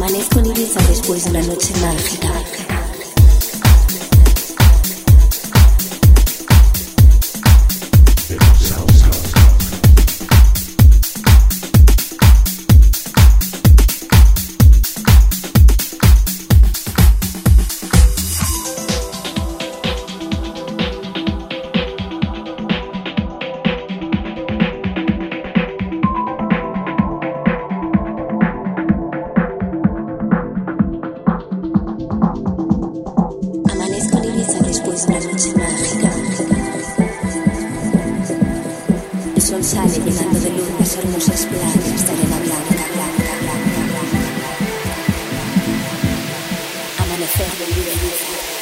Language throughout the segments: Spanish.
Amanezco en Ibiza después de una noche mágica. Una noche mágica. El sol sale llenando de luz las hermosas playas de arena blanca, blanca, blanca, blanca. Amanecer de Ibiza.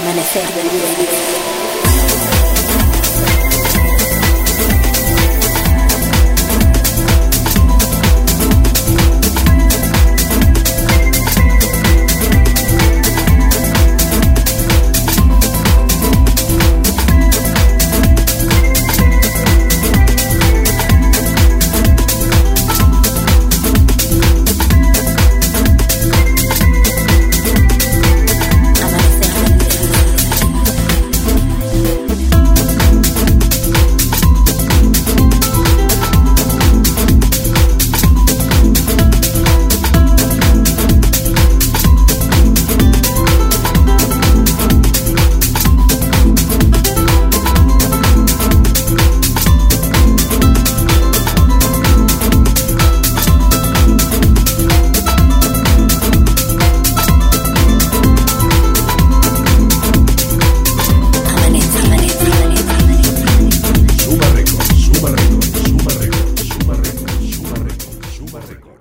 nunca me ne.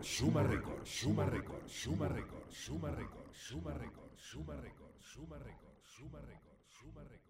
Suma récord, suma récord, suma récord, suma récord, suma récord, suma récord, suma récord, suma récord, suma récord, suma récord.